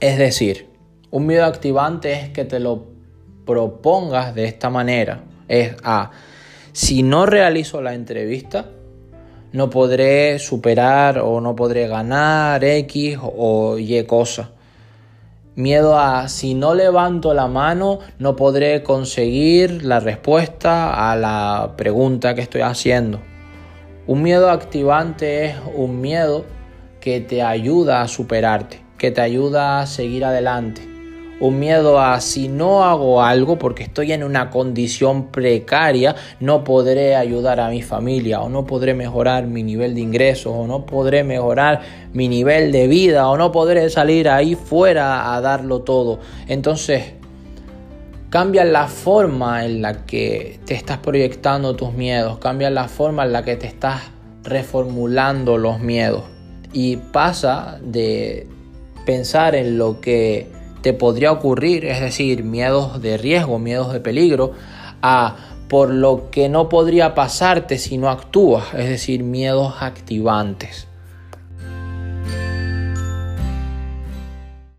Es decir, un miedo activante es que te lo propongas de esta manera. Es a, si no realizo la entrevista, no podré superar o no podré ganar X o Y cosa. Miedo a si no levanto la mano no podré conseguir la respuesta a la pregunta que estoy haciendo. Un miedo activante es un miedo que te ayuda a superarte, que te ayuda a seguir adelante un miedo a si no hago algo porque estoy en una condición precaria, no podré ayudar a mi familia o no podré mejorar mi nivel de ingresos o no podré mejorar mi nivel de vida o no podré salir ahí fuera a darlo todo. Entonces, cambia la forma en la que te estás proyectando tus miedos, cambia la forma en la que te estás reformulando los miedos y pasa de pensar en lo que te podría ocurrir, es decir, miedos de riesgo, miedos de peligro, a por lo que no podría pasarte si no actúas, es decir, miedos activantes.